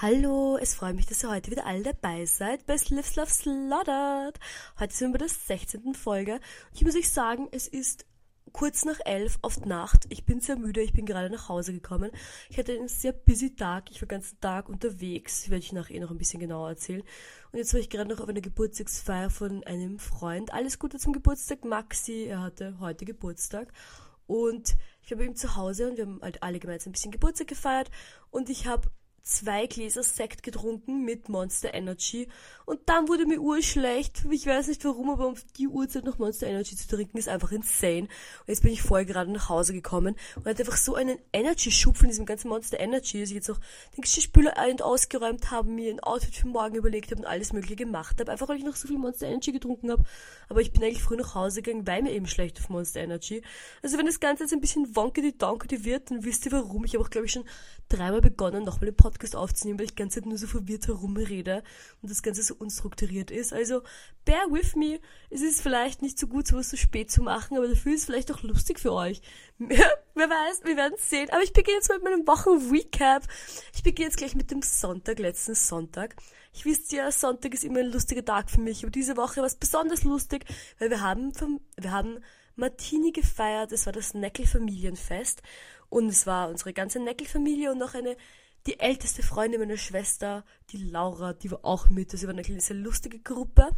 Hallo, es freut mich, dass ihr heute wieder alle dabei seid bei Slips Love Slaughtered. Heute sind wir bei der 16. Folge. Und ich muss euch sagen, es ist kurz nach elf auf die Nacht. Ich bin sehr müde, ich bin gerade nach Hause gekommen. Ich hatte einen sehr busy Tag, ich war den ganzen Tag unterwegs, werde ich nachher eh noch ein bisschen genauer erzählen. Und jetzt war ich gerade noch auf einer Geburtstagsfeier von einem Freund. Alles Gute zum Geburtstag, Maxi, er hatte heute Geburtstag. Und ich war bei ihm zu Hause und wir haben halt alle gemeinsam ein bisschen Geburtstag gefeiert. Und ich habe zwei Gläser Sekt getrunken mit Monster Energy und dann wurde mir urschlecht. Ich weiß nicht warum, aber um die Uhrzeit noch Monster Energy zu trinken ist einfach insane. Und jetzt bin ich vorher gerade nach Hause gekommen und hatte einfach so einen Energy-Schub von diesem ganzen Monster Energy, dass ich jetzt noch den Geschirrspüler ein- und ausgeräumt habe, mir ein Outfit für morgen überlegt habe und alles mögliche gemacht habe. Einfach weil ich noch so viel Monster Energy getrunken habe. Aber ich bin eigentlich früh nach Hause gegangen, weil mir eben schlecht auf Monster Energy. Also wenn das Ganze jetzt ein bisschen wonkedy donkedy wird, dann wisst ihr warum. Ich habe auch, glaube ich, schon dreimal begonnen, nochmal den Podcast aufzunehmen, weil ich die ganze Zeit nur so verwirrt herumrede und das Ganze so unstrukturiert ist. Also, bear with me. Es ist vielleicht nicht so gut, sowas so spät zu machen, aber dafür ist es vielleicht auch lustig für euch. Wer weiß, wir werden es sehen. Aber ich beginne jetzt mit meinem Wochen-Recap. Ich beginne jetzt gleich mit dem Sonntag, letzten Sonntag. Ich wisst ja, Sonntag ist immer ein lustiger Tag für mich, aber diese Woche war es besonders lustig, weil wir haben, wir haben Martini gefeiert, es war das Neckel-Familienfest und es war unsere ganze Neckel-Familie und noch eine die älteste Freundin meiner Schwester, die Laura, die war auch mit. Das war eine kleine, sehr lustige Gruppe.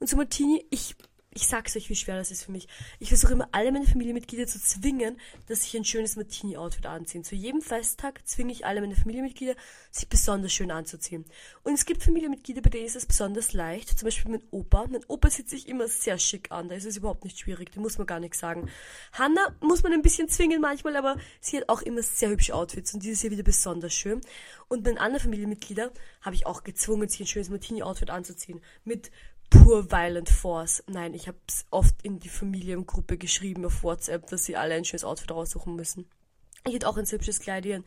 Und zu Martini, ich ich sag's euch, wie schwer das ist für mich. Ich versuche immer alle meine Familienmitglieder zu zwingen, dass sich ein schönes Martini-Outfit anziehen. Zu jedem Festtag zwinge ich alle meine Familienmitglieder, sich besonders schön anzuziehen. Und es gibt Familienmitglieder, bei denen ist es besonders leicht. Zum Beispiel mein Opa. Mein Opa sieht sich immer sehr schick an. Da ist es überhaupt nicht schwierig. Da muss man gar nichts sagen. Hanna muss man ein bisschen zwingen manchmal, aber sie hat auch immer sehr hübsche Outfits und dieses hier wieder besonders schön. Und meine anderen Familienmitglieder habe ich auch gezwungen, sich ein schönes Martini-Outfit anzuziehen. Mit pur Violent Force. Nein, ich habe es oft in die Familiengruppe geschrieben auf WhatsApp, dass sie alle ein schönes Outfit raussuchen müssen. Ich hatte auch ein hübsches Kleid hier.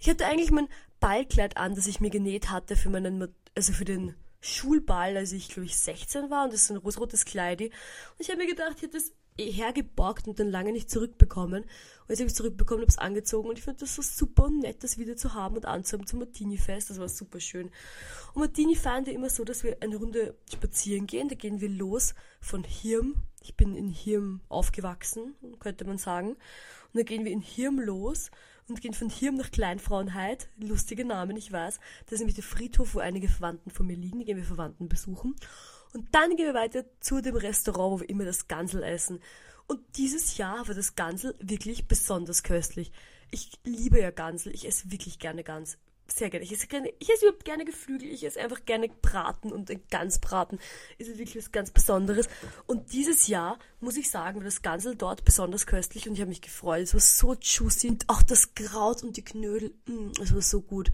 Ich hatte eigentlich mein Ballkleid an, das ich mir genäht hatte für meinen, also für den Schulball, als ich glaube ich 16 war und das ist ein rotes Kleid. Und ich habe mir gedacht, ich hätte das hergeborgt und dann lange nicht zurückbekommen. Und jetzt habe ich es zurückbekommen, habe es angezogen und ich finde das so super nett, das wieder zu haben und anzuhaben zum Martini-Fest. Das war super schön. Und Martini feiern wir immer so, dass wir eine Runde spazieren gehen. Da gehen wir los von Hirm. Ich bin in Hirm aufgewachsen, könnte man sagen. Und dann gehen wir in Hirm los und gehen von Hirm nach Kleinfrauenheit. Lustige Namen, ich weiß. Das ist nämlich der Friedhof, wo einige Verwandten von mir liegen. Da gehen wir Verwandten besuchen. Und dann gehen wir weiter zu dem Restaurant, wo wir immer das Gansel essen. Und dieses Jahr war das Gansel wirklich besonders köstlich. Ich liebe ja Gansel. Ich esse wirklich gerne Gans. Sehr gerne. Ich esse, gerne, ich esse überhaupt gerne Geflügel. Ich esse einfach gerne Braten und Gansbraten ist wirklich was ganz Besonderes. Und dieses Jahr, muss ich sagen, war das Gansel dort besonders köstlich und ich habe mich gefreut. Es war so juicy und auch das Kraut und die Knödel. Mm, es war so gut.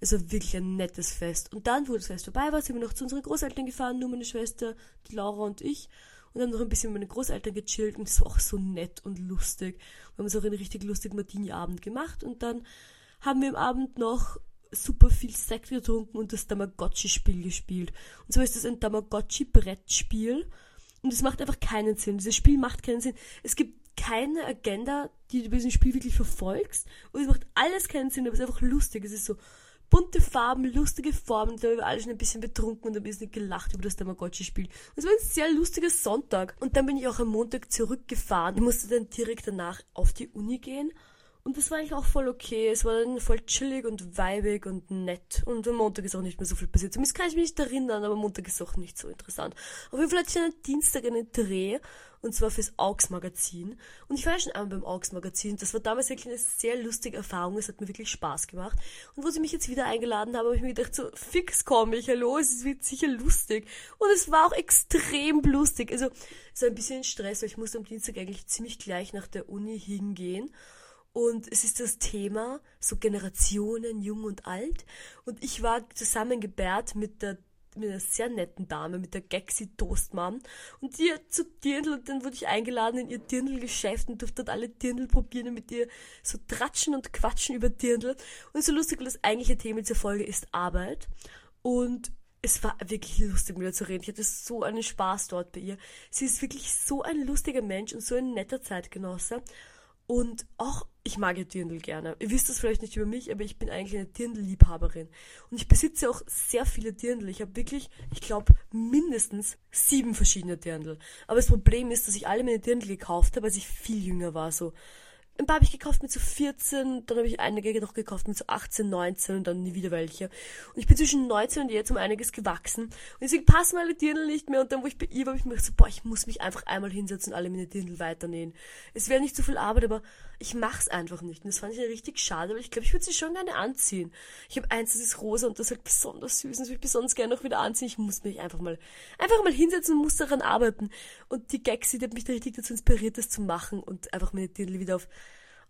Es war wirklich ein nettes Fest. Und dann, wo das Fest vorbei war, sind wir noch zu unseren Großeltern gefahren, nur meine Schwester, die Laura und ich. Und haben noch ein bisschen mit meinen Großeltern gechillt und es war auch so nett und lustig. Wir haben uns auch einen richtig lustigen Martini-Abend gemacht und dann haben wir am Abend noch super viel Sekt getrunken und das Tamagotchi-Spiel gespielt. Und so ist das ein Tamagotchi-Brettspiel. Und es macht einfach keinen Sinn. Dieses Spiel macht keinen Sinn. Es gibt keine Agenda, die du bei diesem Spiel wirklich verfolgst. Und es macht alles keinen Sinn, aber es ist einfach lustig. Es ist so, bunte Farben, lustige Formen. Da haben wir alle schon ein bisschen betrunken und ein bisschen gelacht über das Tamagotchi-Spiel. Es war ein sehr lustiger Sonntag. Und dann bin ich auch am Montag zurückgefahren. Ich musste dann direkt danach auf die Uni gehen. Und das war eigentlich auch voll okay. Es war dann voll chillig und weibig und nett. Und am Montag ist auch nicht mehr so viel passiert. Zumindest kann ich mich nicht erinnern, aber Montag ist auch nicht so interessant. Auf jeden Fall hatte ich einen Dienstag einen Dreh und zwar fürs Augs-Magazin. Und ich war ja schon einmal beim Augs-Magazin. Das war damals wirklich eine sehr lustige Erfahrung. Es hat mir wirklich Spaß gemacht. Und wo sie mich jetzt wieder eingeladen haben, habe ich mir gedacht, so fix komme ich, hallo, es wird sicher lustig. Und es war auch extrem lustig. Also es war ein bisschen Stress, weil ich musste am Dienstag eigentlich ziemlich gleich nach der Uni hingehen. Und es ist das Thema, so Generationen, jung und alt. Und ich war zusammengebärt mit der mit einer sehr netten Dame, mit der Gexi Toastmann. Und die zu Dirndl und dann wurde ich eingeladen in ihr Dirndl-Geschäft und durfte dort alle Dirndl probieren und mit ihr so tratschen und quatschen über Dirndl. Und so lustig, weil das eigentliche Thema dieser Folge ist Arbeit. Und es war wirklich lustig, mit ihr zu reden. Ich hatte so einen Spaß dort bei ihr. Sie ist wirklich so ein lustiger Mensch und so ein netter Zeitgenosse. Und auch, ich mag ja Dirndl gerne. Ihr wisst das vielleicht nicht über mich, aber ich bin eigentlich eine Dirndl-Liebhaberin. Und ich besitze auch sehr viele Dirndl. Ich habe wirklich, ich glaube, mindestens sieben verschiedene Dirndl. Aber das Problem ist, dass ich alle meine Dirndl gekauft habe, als ich viel jünger war. So ein paar habe ich gekauft mit so 14, dann habe ich einige noch gekauft mit so 18, 19 und dann nie wieder welche. Und ich bin zwischen 19 und jetzt um einiges gewachsen. Und deswegen passen meine Dirndl nicht mehr. Und dann, wo ich bei ihr war, habe ich mir gedacht, so, boah, ich muss mich einfach einmal hinsetzen und alle meine Dirndl weiternähen. Es wäre nicht so viel Arbeit, aber ich mach's einfach nicht. Und das fand ich richtig schade, aber ich glaube, ich würde sie schon gerne anziehen. Ich habe eins, das ist rosa und das ist halt besonders süß und das würde ich besonders gerne noch wieder anziehen. Ich muss mich einfach mal, einfach mal hinsetzen und muss daran arbeiten. Und die Gaxi, die hat mich da richtig dazu inspiriert, das zu machen und einfach meine Dirndl wieder auf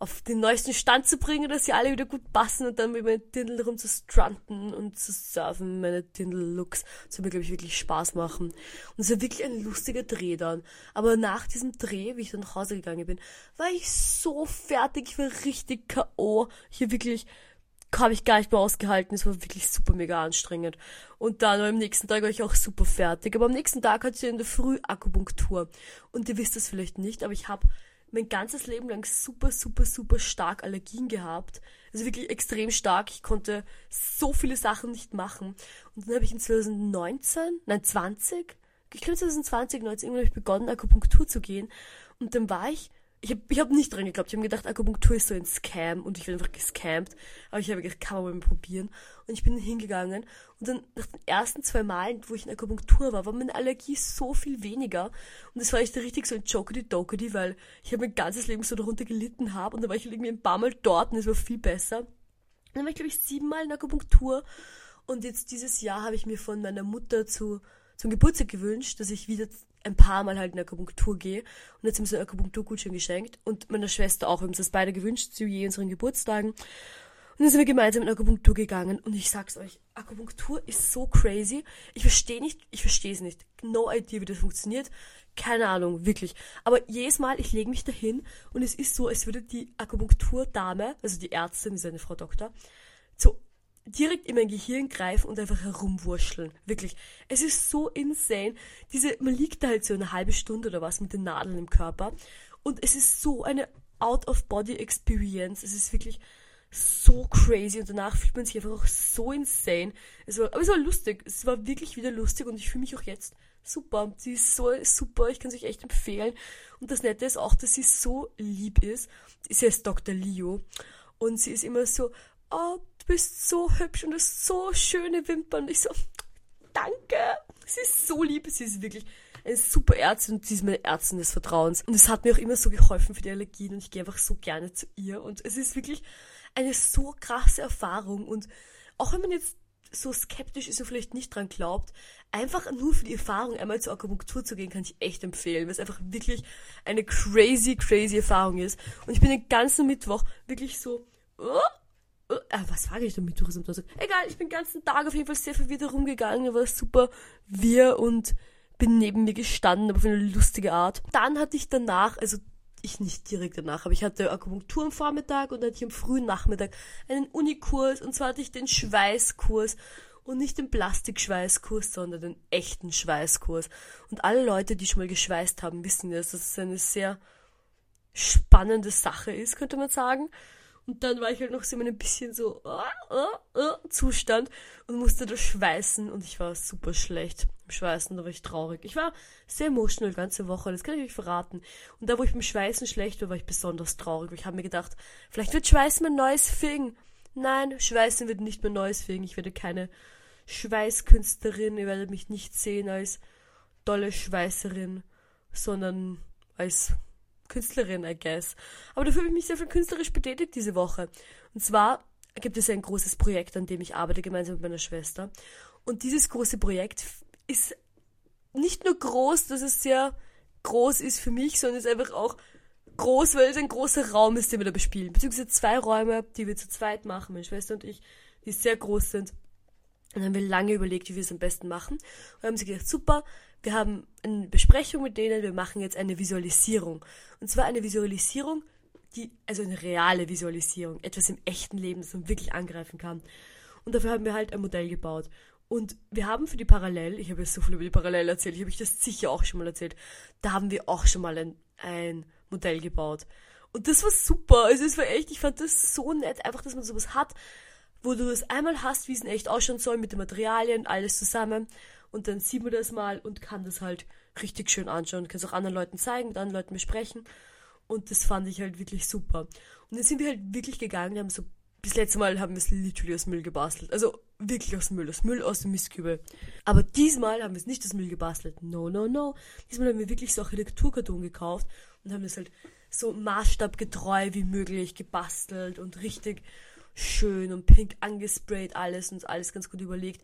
auf den neuesten Stand zu bringen, dass sie alle wieder gut passen und dann mit meinen Dirndl rum zu strunten und zu surfen, meine Dirndl-Looks. Das wird mir, glaube ich, wirklich Spaß machen. Und es war wirklich ein lustiger Dreh dann. Aber nach diesem Dreh, wie ich dann nach Hause gegangen bin, war ich so fertig, ich war richtig K.O. War wirklich, habe ich gar nicht mehr ausgehalten. Es war wirklich super mega anstrengend. Und dann am nächsten Tag war ich auch super fertig. Aber am nächsten Tag hatte ich in der Früh Akupunktur. Und ihr wisst das vielleicht nicht, aber ich habe mein ganzes Leben lang super, super, super stark Allergien gehabt. Also wirklich extrem stark. Ich konnte so viele Sachen nicht machen. Und dann habe ich in 2019, nein 20, ich glaube 2020, 19, irgendwann habe ich begonnen, Akupunktur zu gehen. Und dann war ich ich habe ich hab nicht dran geglaubt. Ich habe gedacht, Akupunktur ist so ein Scam und ich bin einfach gescampt. Aber ich habe gedacht, kann man mal probieren. Und ich bin hingegangen und dann nach den ersten zwei Malen, wo ich in Akupunktur war, war meine Allergie so viel weniger. Und das war echt richtig so ein jokedy dokedy weil ich habe mein ganzes Leben so darunter gelitten habe und dann war ich irgendwie ein paar Mal dort und es war viel besser. Und dann war ich, glaube ich, siebenmal in Akupunktur. Und jetzt dieses Jahr habe ich mir von meiner Mutter zu, zum Geburtstag gewünscht, dass ich wieder ein paar Mal halt in Akupunktur gehe. Und jetzt haben sie einen Akupunkturgutschein geschenkt. Und meiner Schwester auch. Wir haben uns das beide gewünscht zu je unseren Geburtstagen. Und dann sind wir gemeinsam in Akupunktur gegangen. Und ich sag's euch, Akupunktur ist so crazy. Ich verstehe nicht, ich verstehe es nicht. No idea, wie das funktioniert. Keine Ahnung, wirklich. Aber jedes Mal, ich lege mich dahin und es ist so, als würde die Akupunkturdame, also die Ärztin, ist eine Frau Doktor, so direkt in mein Gehirn greifen und einfach herumwurscheln. Wirklich. Es ist so insane. Diese, man liegt da halt so eine halbe Stunde oder was mit den Nadeln im Körper. Und es ist so eine Out-of-Body-Experience. Es ist wirklich so crazy und danach fühlt man sich einfach auch so insane. Es war, aber es war lustig. Es war wirklich wieder lustig und ich fühle mich auch jetzt super. Sie ist so super. Ich kann sie euch echt empfehlen. Und das Nette ist auch, dass sie so lieb ist. Sie heißt Dr. Leo. Und sie ist immer so, oh, bist so hübsch und hast so schöne Wimpern. Ich so, danke. Sie ist so lieb, sie ist wirklich eine super Ärztin und sie ist meine Ärztin des Vertrauens. Und es hat mir auch immer so geholfen für die Allergien und ich gehe einfach so gerne zu ihr. Und es ist wirklich eine so krasse Erfahrung. Und auch wenn man jetzt so skeptisch ist und vielleicht nicht dran glaubt, einfach nur für die Erfahrung einmal zur Akupunktur zu gehen, kann ich echt empfehlen, weil es einfach wirklich eine crazy, crazy Erfahrung ist. Und ich bin den ganzen Mittwoch wirklich so, oh, was sage ich damit Tourismus? Also, egal, ich bin den ganzen Tag auf jeden Fall sehr verwirrt herumgegangen, war super wir und bin neben mir gestanden, aber auf eine lustige Art. Dann hatte ich danach, also ich nicht direkt danach, aber ich hatte Akupunktur am Vormittag und dann hatte ich am frühen Nachmittag einen Unikurs und zwar hatte ich den Schweißkurs und nicht den Plastikschweißkurs, sondern den echten Schweißkurs. Und alle Leute, die schon mal geschweißt haben, wissen, dass das eine sehr spannende Sache ist, könnte man sagen. Und dann war ich halt noch so in einem bisschen so uh, uh, uh, Zustand und musste da schweißen und ich war super schlecht im Schweißen, da war ich traurig. Ich war sehr emotional die ganze Woche, das kann ich euch verraten. Und da, wo ich beim Schweißen schlecht war, war ich besonders traurig. Ich habe mir gedacht, vielleicht wird Schweißen mein neues Fing. Nein, Schweißen wird nicht mein neues Fing. Ich werde keine Schweißkünstlerin, ihr werdet mich nicht sehen als tolle Schweißerin, sondern als Künstlerin, I guess. Aber dafür habe ich mich sehr viel künstlerisch betätigt diese Woche. Und zwar gibt es ein großes Projekt, an dem ich arbeite, gemeinsam mit meiner Schwester. Und dieses große Projekt ist nicht nur groß, dass es sehr groß ist für mich, sondern ist einfach auch groß, weil es ein großer Raum ist, den wir da bespielen. Beziehungsweise zwei Räume, die wir zu zweit machen, meine Schwester und ich, die sehr groß sind. Und dann haben wir lange überlegt, wie wir es am besten machen. Und haben sie gedacht, super, wir haben eine Besprechung mit denen, wir machen jetzt eine Visualisierung. Und zwar eine Visualisierung, die, also eine reale Visualisierung, etwas im echten Leben, das man wirklich angreifen kann. Und dafür haben wir halt ein Modell gebaut. Und wir haben für die Parallel, ich habe jetzt so viel über die Parallel erzählt, ich habe euch das sicher auch schon mal erzählt, da haben wir auch schon mal ein, ein Modell gebaut. Und das war super. Also es war echt, ich fand das so nett, einfach, dass man sowas hat, wo du das einmal hast, wie es in echt ausschauen soll, mit den Materialien, alles zusammen. Und dann sieht man das mal und kann das halt richtig schön anschauen. Kann es auch anderen Leuten zeigen, mit anderen Leuten besprechen. Und das fand ich halt wirklich super. Und dann sind wir halt wirklich gegangen, haben so, bis letztes Mal haben wir es literally aus Müll gebastelt. Also wirklich aus Müll, aus Müll aus dem Mistkübel. Aber diesmal haben wir es nicht aus Müll gebastelt. No, no, no. Diesmal haben wir wirklich so Architekturkarton gekauft und haben es halt so maßstabgetreu wie möglich gebastelt und richtig schön und pink angesprayt alles und alles ganz gut überlegt.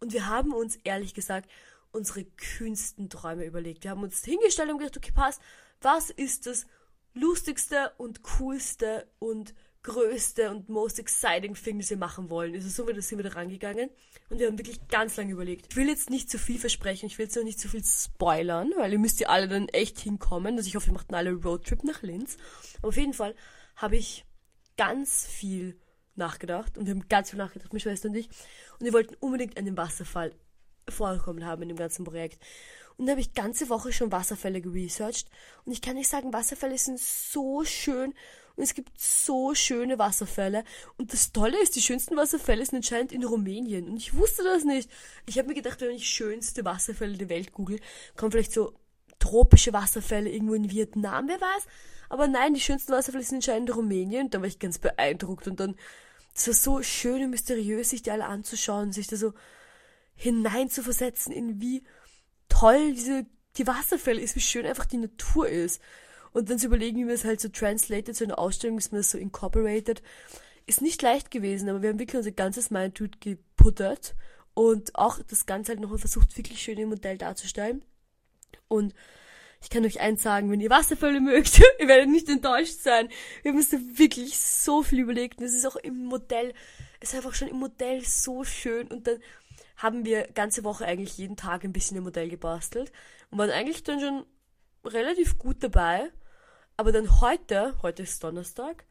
Und wir haben uns ehrlich gesagt unsere kühnsten Träume überlegt. Wir haben uns hingestellt und gedacht, okay, passt, was ist das lustigste und coolste und größte und most exciting thing, das wir machen wollen. Also so sind wir da rangegangen und wir haben wirklich ganz lange überlegt. Ich will jetzt nicht zu viel versprechen, ich will jetzt auch nicht zu viel spoilern, weil ihr müsst ja alle dann echt hinkommen. Also ich hoffe, ihr macht alle Roadtrip nach Linz. Aber auf jeden Fall habe ich ganz viel nachgedacht und wir haben ganz viel nachgedacht, meine Schwester und ich. Und wir wollten unbedingt einen Wasserfall vorkommen haben in dem ganzen Projekt. Und da habe ich ganze Woche schon Wasserfälle geresearched. Und ich kann nicht sagen, Wasserfälle sind so schön. Und es gibt so schöne Wasserfälle. Und das Tolle ist, die schönsten Wasserfälle sind anscheinend in Rumänien. Und ich wusste das nicht. Ich habe mir gedacht, wenn ich schönste Wasserfälle der Welt google, kommen vielleicht so tropische Wasserfälle irgendwo in Vietnam, wer weiß. Aber nein, die schönsten Wasserfälle sind anscheinend in Rumänien. Und da war ich ganz beeindruckt. Und dann, es war so schön und mysteriös, sich die alle anzuschauen, sich da so hineinzuversetzen in wie toll diese, die Wasserfälle ist, wie schön einfach die Natur ist. Und dann zu überlegen, wie man es halt so translated zu einer Ausstellung, wie man das so incorporated, ist nicht leicht gewesen, aber wir haben wirklich unser ganzes Mindtut geputtert und auch das Ganze halt nochmal versucht, wirklich schön im Modell darzustellen. Und ich kann euch eins sagen, wenn ihr Wasserfälle mögt, ihr werdet nicht enttäuscht sein. Wir haben uns da wirklich so viel überlegt und es ist auch im Modell, es ist einfach schon im Modell so schön und dann haben wir ganze Woche eigentlich jeden Tag ein bisschen ein Modell gebastelt und waren eigentlich dann schon relativ gut dabei. Aber dann heute, heute ist Donnerstag,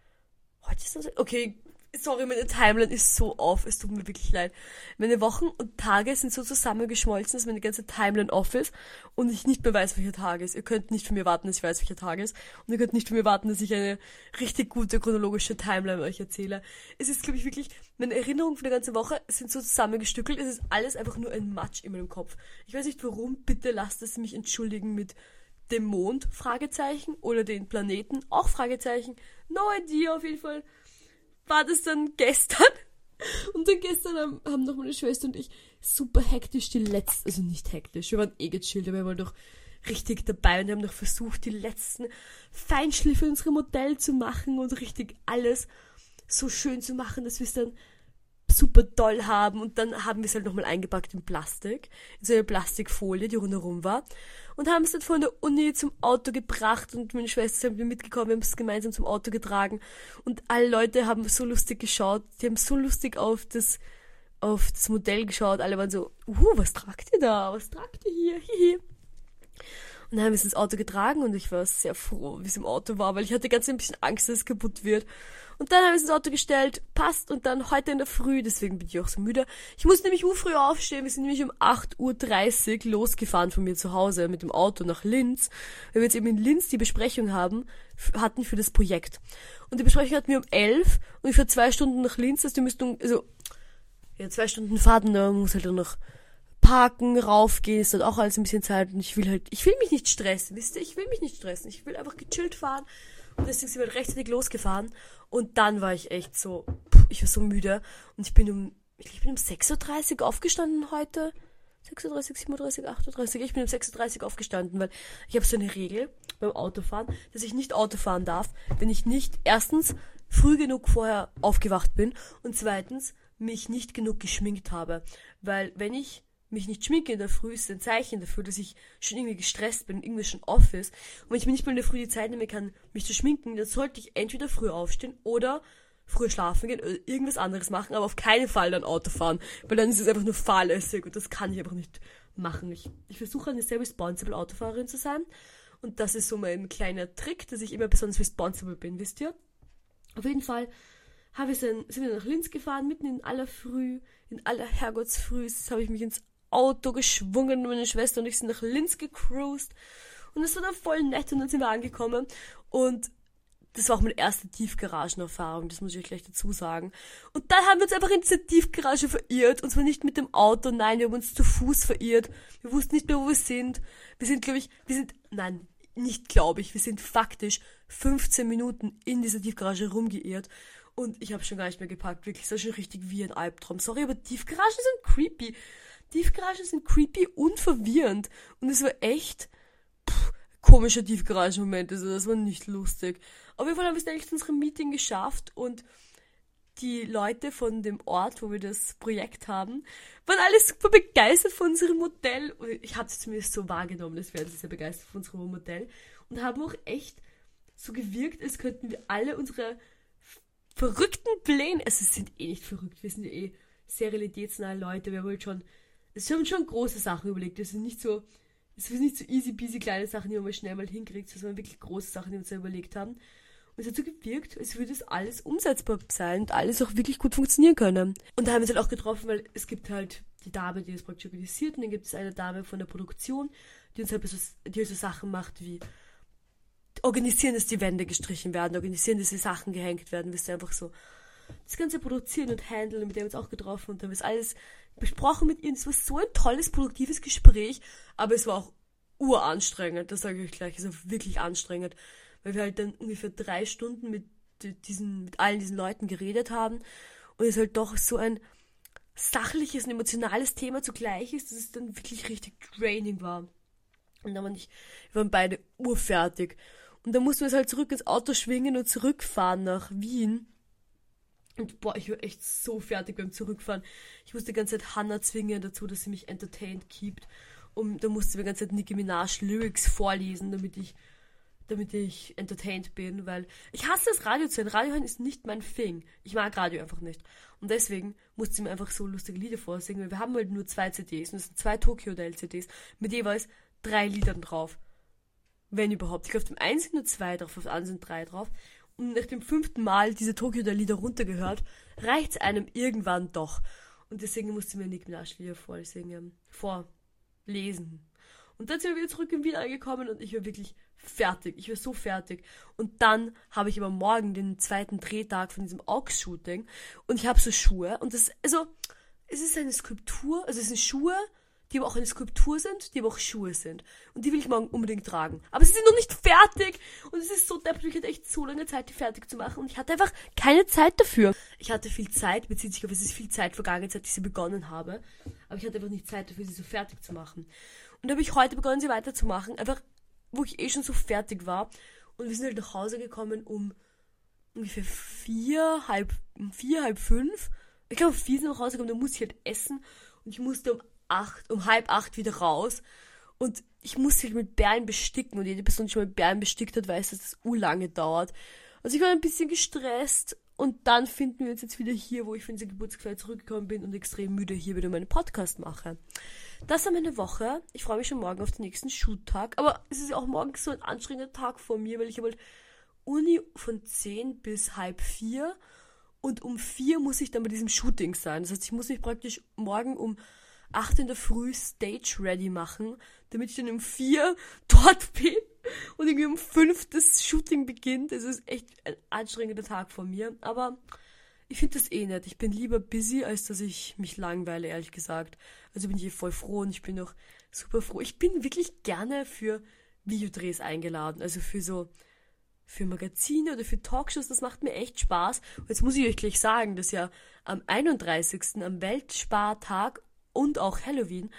heute ist Donnerstag, okay, sorry, meine Timeline ist so off, es tut mir wirklich leid. Meine Wochen und Tage sind so zusammengeschmolzen, dass meine ganze Timeline off ist und ich nicht mehr weiß, welcher Tag ist. Ihr könnt nicht von mir warten, dass ich weiß, welcher Tag ist. Und ihr könnt nicht von mir warten, dass ich eine richtig gute chronologische Timeline euch erzähle. Es ist, glaube ich, wirklich, meine Erinnerungen für die ganze Woche sind so zusammengestückelt. Es ist alles einfach nur ein Matsch in meinem Kopf. Ich weiß nicht warum, bitte lasst es mich entschuldigen mit dem Mond, Fragezeichen, oder den Planeten, auch Fragezeichen. No idea, auf jeden Fall war das dann gestern. Und dann gestern haben, haben noch meine Schwester und ich super hektisch die letzten, also nicht hektisch, wir waren eh gechillt, aber wir waren doch richtig dabei und haben noch versucht, die letzten Feinschliffe in unserem Modell zu machen und richtig alles so schön zu machen, dass wir es dann super toll haben und dann haben wir es halt nochmal eingepackt in Plastik, in so eine Plastikfolie, die rundherum war und haben es dann von der Uni zum Auto gebracht und meine Schwester sind mitgekommen, wir haben es gemeinsam zum Auto getragen und alle Leute haben so lustig geschaut, die haben so lustig auf das auf das Modell geschaut, alle waren so, uh, was tragt ihr da, was tragt ihr hier, hihi. Und dann haben wir es ins Auto getragen und ich war sehr froh, wie es im Auto war, weil ich hatte ganz ein bisschen Angst, dass es kaputt wird. Und dann haben wir es ins Auto gestellt, passt, und dann heute in der Früh, deswegen bin ich auch so müde. Ich musste nämlich früh aufstehen, wir sind nämlich um 8.30 Uhr losgefahren von mir zu Hause mit dem Auto nach Linz, weil wir jetzt eben in Linz die Besprechung haben, hatten für das Projekt. Und die Besprechung hatten wir um 11 und ich fahre zwei Stunden nach Linz, heißt, wir müssten, also, ja, zwei Stunden Fahrten, da muss halt dann noch parken, raufgehen, ist dann auch alles ein bisschen Zeit. Und ich will halt, ich will mich nicht stressen, wisst ihr, ich will mich nicht stressen, ich will einfach gechillt fahren. Und deswegen sind wir rechtzeitig losgefahren. Und dann war ich echt so, ich war so müde. Und ich bin um, ich bin um 6.30 Uhr aufgestanden heute, 36, 37, 38, ich bin um 36 Uhr aufgestanden, weil ich habe so eine Regel beim Autofahren, dass ich nicht Auto fahren darf, wenn ich nicht erstens früh genug vorher aufgewacht bin und zweitens mich nicht genug geschminkt habe, weil wenn ich mich nicht schminke in der Früh, ist ein Zeichen dafür, dass ich schon irgendwie gestresst bin, irgendwie schon off ist. Und wenn ich mir nicht mal in der Früh die Zeit nehmen kann, mich zu schminken, dann sollte ich entweder früh aufstehen oder früher schlafen gehen oder irgendwas anderes machen, aber auf keinen Fall dann Auto fahren, weil dann ist es einfach nur fahrlässig und das kann ich einfach nicht machen. Ich, ich versuche eine sehr responsible Autofahrerin zu sein und das ist so mein kleiner Trick, dass ich immer besonders responsible bin, wisst ihr? Auf jeden Fall habe ich dann, sind wir nach Linz gefahren, mitten in aller Früh, in aller Herrgottsfrüh, habe ich mich ins Auto geschwungen meine Schwester und ich sind nach Linz gecruised. Und es war dann voll nett und dann sind wir angekommen. Und das war auch meine erste Tiefgaragenerfahrung, das muss ich euch gleich dazu sagen. Und dann haben wir uns einfach in diese Tiefgarage verirrt. Und zwar nicht mit dem Auto, nein, wir haben uns zu Fuß verirrt. Wir wussten nicht mehr, wo wir sind. Wir sind, glaube ich, wir sind, nein, nicht glaube ich, wir sind faktisch 15 Minuten in dieser Tiefgarage rumgeirrt. Und ich habe schon gar nicht mehr gepackt, wirklich, das war schon richtig wie ein Albtraum. Sorry, aber Tiefgaragen sind creepy. Tiefgaragen sind creepy und verwirrend. Und es war echt pff, komischer Tiefgaragen-Moment. Also das war nicht lustig. Auf jeden Fall haben wir es eigentlich zu unserem Meeting geschafft und die Leute von dem Ort, wo wir das Projekt haben, waren alle super begeistert von unserem Modell. Ich habe es zumindest so wahrgenommen, dass sie sehr begeistert von unserem Modell und haben auch echt so gewirkt, als könnten wir alle unsere verrückten Pläne, also es sind eh nicht verrückt, wir sind ja eh sehr realitätsnahe Leute, wir haben halt schon, es haben schon große Sachen überlegt, es sind nicht so, es sind nicht so easy peasy kleine Sachen, die man schnell mal hinkriegt, sondern wirklich große Sachen, die wir uns überlegt haben. Und es hat so gewirkt, als würde es alles umsetzbar sein und alles auch wirklich gut funktionieren können. Und da haben wir uns halt auch getroffen, weil es gibt halt die Dame, die das Projekt organisiert, und dann gibt es eine Dame von der Produktion, die uns halt so, die halt so Sachen macht wie organisieren, dass die Wände gestrichen werden, organisieren, dass die Sachen gehängt werden, wisst ihr, einfach so das Ganze produzieren und handeln, mit dem wir uns auch getroffen und haben wir alles besprochen mit ihnen. Es war so ein tolles, produktives Gespräch, aber es war auch uranstrengend, das sage ich euch gleich, es war wirklich anstrengend, weil wir halt dann ungefähr drei Stunden mit diesen, mit allen diesen Leuten geredet haben und es halt doch so ein sachliches und emotionales Thema zugleich ist, dass es dann wirklich richtig draining war. Und dann waren ich, wir waren beide urfertig. Und dann mussten wir es halt zurück ins Auto schwingen und zurückfahren nach Wien. Und boah, ich war echt so fertig beim Zurückfahren. Ich musste die ganze Zeit Hannah zwingen dazu, dass sie mich entertained keept. Und da musste ich die ganze Zeit Nicki Minaj Lyrics vorlesen, damit ich, damit ich entertained bin, weil ich hasse das Radio zu hören. Radio hören ist nicht mein Thing. Ich mag Radio einfach nicht. Und deswegen musste sie mir einfach so lustige Lieder vorsingen, weil wir haben halt nur zwei CDs und das sind zwei Tokyo Hotel CDs mit jeweils drei Liedern drauf. Wenn überhaupt. Ich glaube, auf dem einen sind nur zwei drauf, auf dem anderen sind drei drauf. Und nach dem fünften Mal diese Tokyo der Lieder runtergehört, reicht's einem irgendwann doch. Und deswegen musste mir Nick Minaj Lieder vorsingen, vorlesen. Und dann sind wir wieder zurück in Wien angekommen und ich war wirklich fertig. Ich war so fertig. Und dann habe ich aber morgen den zweiten Drehtag von diesem Aux-Shooting und ich habe so Schuhe und das, also, es ist eine Skulptur, also es sind Schuhe, die aber auch eine Skulptur sind, die aber auch Schuhe sind. Und die will ich morgen unbedingt tragen. Aber sie sind noch nicht fertig. Und es ist so deppert, ich hatte echt so lange Zeit, die fertig zu machen. Und ich hatte einfach keine Zeit dafür. Ich hatte viel Zeit, bezieht sich auf, es ist viel Zeit vergangen, seit ich sie begonnen habe. Aber ich hatte einfach nicht Zeit dafür, sie so fertig zu machen. Und da habe ich heute begonnen, sie weiterzumachen. Einfach, wo ich eh schon so fertig war. Und wir sind halt nach Hause gekommen um ungefähr vier, halb, vier, halb fünf. Ich glaube, vier sind nach Hause gekommen, da musste ich halt essen. Und ich musste um acht, um halb acht wieder raus. Und ich musste mich mit Bären besticken. Und jede Person, die schon mit Bären bestickt hat, weiß, dass das urlange dauert. Also ich war ein bisschen gestresst. Und dann finden wir uns jetzt wieder hier, wo ich von dieser Geburtstagsfeier zurückgekommen bin und extrem müde hier wieder meinen Podcast mache. Das war meine Woche. Ich freue mich schon morgen auf den nächsten Shoot-Tag. Aber es ist auch morgen so ein anstrengender Tag vor mir, weil ich habe halt Uni von 10 bis halb 4 und um 4 muss ich dann bei diesem Shooting sein. Das heißt, ich muss mich praktisch morgen um 8 in der Früh Stage ready machen, damit ich dann um 4 dort bin und irgendwie um 5 das Shooting beginnt. Es ist echt ein anstrengender Tag von mir, aber ich finde das eh nett. Ich bin lieber busy, als dass ich mich langweile, ehrlich gesagt. Also bin ich eh voll froh und ich bin auch super froh. Ich bin wirklich gerne für Videodrehs eingeladen, also für so für Magazine oder für Talkshows, das macht mir echt Spaß. Und jetzt muss ich euch gleich sagen, dass ja am 31. am Weltspartag und auch Halloween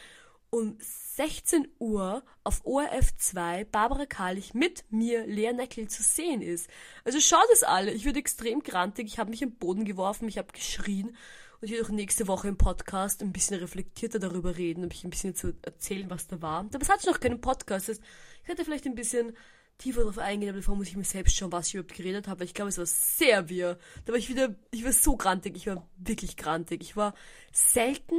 um 16 Uhr auf ORF 2 Barbara Karlich mit mir, Lea Neckel, zu sehen ist. Also schaut es alle. Ich würde extrem grantig. Ich habe mich im Boden geworfen, ich habe geschrien. Und ich werde auch nächste Woche im Podcast ein bisschen reflektierter darüber reden, und ein bisschen zu erzählen, was da war. Aber es hat noch keinen Podcast. Das ich hätte vielleicht ein bisschen tiefer darauf eingehen, aber davor muss ich mir selbst schauen, was ich überhaupt geredet habe, weil ich glaube, es war sehr wirr. Da war ich wieder, ich war so grantig, ich war wirklich grantig. Ich war selten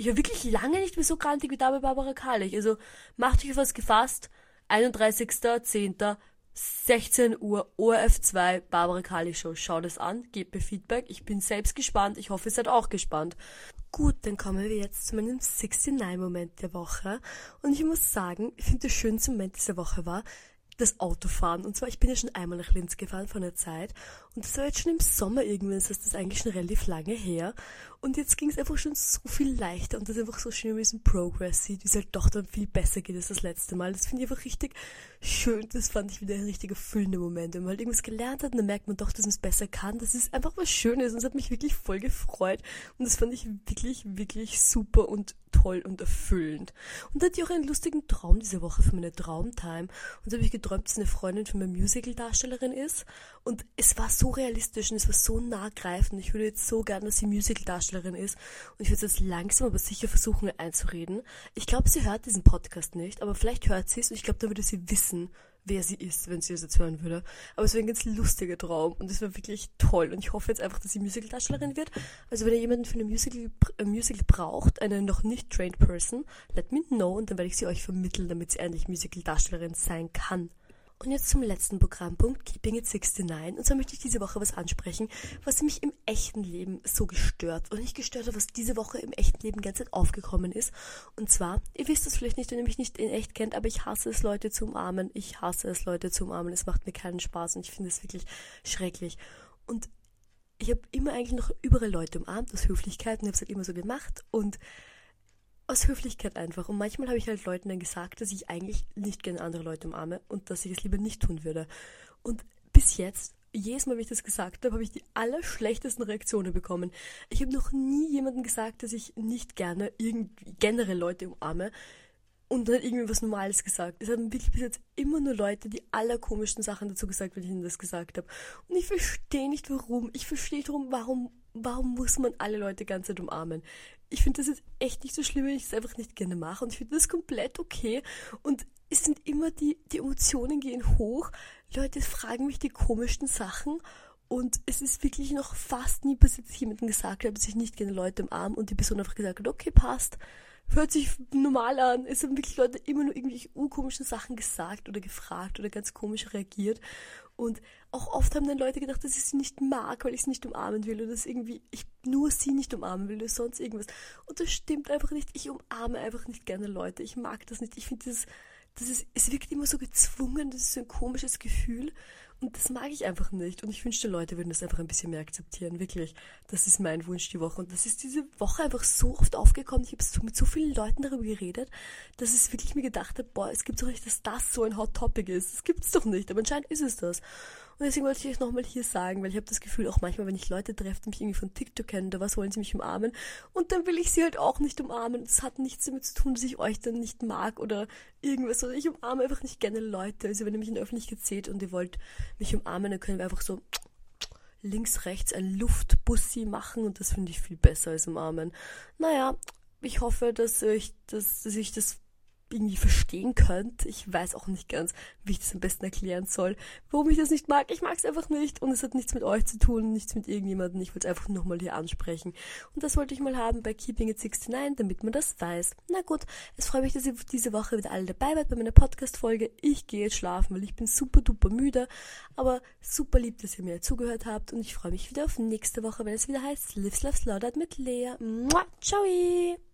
ich war wirklich lange nicht mehr so grantig wie da bei Barbara Karlich. Also macht euch auf was gefasst. 31.10. 16 Uhr ORF2 Barbara Kali Show. Schaut es an, gebt mir Feedback. Ich bin selbst gespannt. Ich hoffe, ihr seid auch gespannt. Gut, dann kommen wir jetzt zu meinem 69-Moment der Woche. Und ich muss sagen, ich finde, der schönste Moment dieser Woche war, das Autofahren. Und zwar, ich bin ja schon einmal nach Linz gefahren vor einer Zeit. Und das war jetzt schon im Sommer irgendwann, das heißt, das ist eigentlich schon relativ lange her. Und jetzt ging es einfach schon so viel leichter und das ist einfach so schön, wie man diesen Progress sieht, wie es halt doch dann viel besser geht als das letzte Mal. Das finde ich einfach richtig schön. Das fand ich wieder ein richtig erfüllender Moment. Wenn man halt irgendwas gelernt hat dann merkt man doch, dass man es besser kann. Das ist einfach was Schönes und es hat mich wirklich voll gefreut. Und das fand ich wirklich, wirklich super und toll und erfüllend. Und da hatte ich auch einen lustigen Traum diese Woche für meine Traumtime. Und da habe ich geträumt, dass eine Freundin von mir Musical-Darstellerin ist. Und es war so realistisch und es war so nahgreifend. Ich würde jetzt so gerne, dass sie Musical-Darstellerin ist. Und ich würde jetzt langsam aber sicher versuchen einzureden. Ich glaube, sie hört diesen Podcast nicht, aber vielleicht hört sie es und ich glaube, da würde sie wissen, wer sie ist, wenn sie das jetzt hören würde. Aber es war ein ganz lustiger Traum und es war wirklich toll. Und ich hoffe jetzt einfach, dass sie Musical-Darstellerin wird. Also wenn ihr jemanden für eine Musical, äh, Musical braucht, eine noch nicht trained person, let me know und dann werde ich sie euch vermitteln, damit sie endlich Musical-Darstellerin sein kann. Und jetzt zum letzten Programmpunkt, Keeping It 69. Und zwar möchte ich diese Woche was ansprechen, was mich im echten Leben so gestört und nicht gestört hat, was diese Woche im echten Leben ganz aufgekommen ist. Und zwar, ihr wisst es vielleicht nicht, wenn ihr mich nicht in echt kennt, aber ich hasse es, Leute zu umarmen. Ich hasse es, Leute zu umarmen. Es macht mir keinen Spaß und ich finde es wirklich schrecklich. Und ich habe immer eigentlich noch überall Leute umarmt aus Höflichkeit und habe es halt immer so gemacht und aus Höflichkeit einfach. Und manchmal habe ich halt Leuten dann gesagt, dass ich eigentlich nicht gerne andere Leute umarme und dass ich es lieber nicht tun würde. Und bis jetzt, jedes Mal, wenn ich das gesagt habe, habe ich die allerschlechtesten Reaktionen bekommen. Ich habe noch nie jemandem gesagt, dass ich nicht gerne irgendwie generell Leute umarme und dann irgendwie was Normales gesagt. Es haben wirklich bis jetzt immer nur Leute die allerkomischsten Sachen dazu gesagt, wenn ich ihnen das gesagt habe. Und ich verstehe nicht warum. Ich verstehe darum, warum, warum muss man alle Leute die Zeit umarmen? Ich finde das jetzt echt nicht so schlimm, wenn ich es einfach nicht gerne mache. Und ich finde das komplett okay. Und es sind immer die, die Emotionen gehen hoch. Leute fragen mich die komischsten Sachen. Und es ist wirklich noch fast nie passiert, dass ich jemandem gesagt habe, dass ich nicht gerne Leute umarme und die Person einfach gesagt hat, okay, passt hört sich normal an. Es haben wirklich Leute immer nur irgendwelche urkomischen Sachen gesagt oder gefragt oder ganz komisch reagiert. Und auch oft haben dann Leute gedacht, dass ich sie nicht mag, weil ich sie nicht umarmen will oder dass irgendwie ich nur sie nicht umarmen will oder sonst irgendwas. Und das stimmt einfach nicht. Ich umarme einfach nicht gerne Leute. Ich mag das nicht. Ich finde das, das ist, es wirkt immer so gezwungen. Das ist so ein komisches Gefühl. Und das mag ich einfach nicht. Und ich wünschte, Leute würden das einfach ein bisschen mehr akzeptieren. Wirklich. Das ist mein Wunsch die Woche. Und das ist diese Woche einfach so oft aufgekommen. Ich habe so mit so vielen Leuten darüber geredet, dass es wirklich mir gedacht habe, boah, es gibt doch nicht, dass das so ein Hot Topic ist. Das gibt es doch nicht. Aber anscheinend ist es das. Und deswegen wollte ich euch nochmal hier sagen, weil ich habe das Gefühl, auch manchmal, wenn ich Leute treffe, die mich irgendwie von TikTok kennen oder was, wollen sie mich umarmen. Und dann will ich sie halt auch nicht umarmen. Das hat nichts damit zu tun, dass ich euch dann nicht mag oder irgendwas. Oder ich umarme einfach nicht gerne Leute. Also wenn ihr mich in der Öffentlichkeit seht und ihr wollt mich umarmen, dann können wir einfach so links, rechts ein Luftbussi machen und das finde ich viel besser als umarmen. Naja, ich hoffe, dass ich, dass, dass ich das irgendwie verstehen könnt. Ich weiß auch nicht ganz, wie ich das am besten erklären soll, warum ich das nicht mag. Ich mag es einfach nicht und es hat nichts mit euch zu tun, nichts mit irgendjemandem. Ich wollte es einfach nochmal hier ansprechen. Und das wollte ich mal haben bei Keeping It 69, damit man das weiß. Na gut, es freut mich, dass ihr diese Woche wieder alle dabei wart bei meiner Podcast-Folge. Ich gehe jetzt schlafen, weil ich bin super duper müde, aber super lieb, dass ihr mir zugehört habt und ich freue mich wieder auf nächste Woche, wenn es wieder heißt Live, Love, Slaughtered mit Lea. Mua, ciao!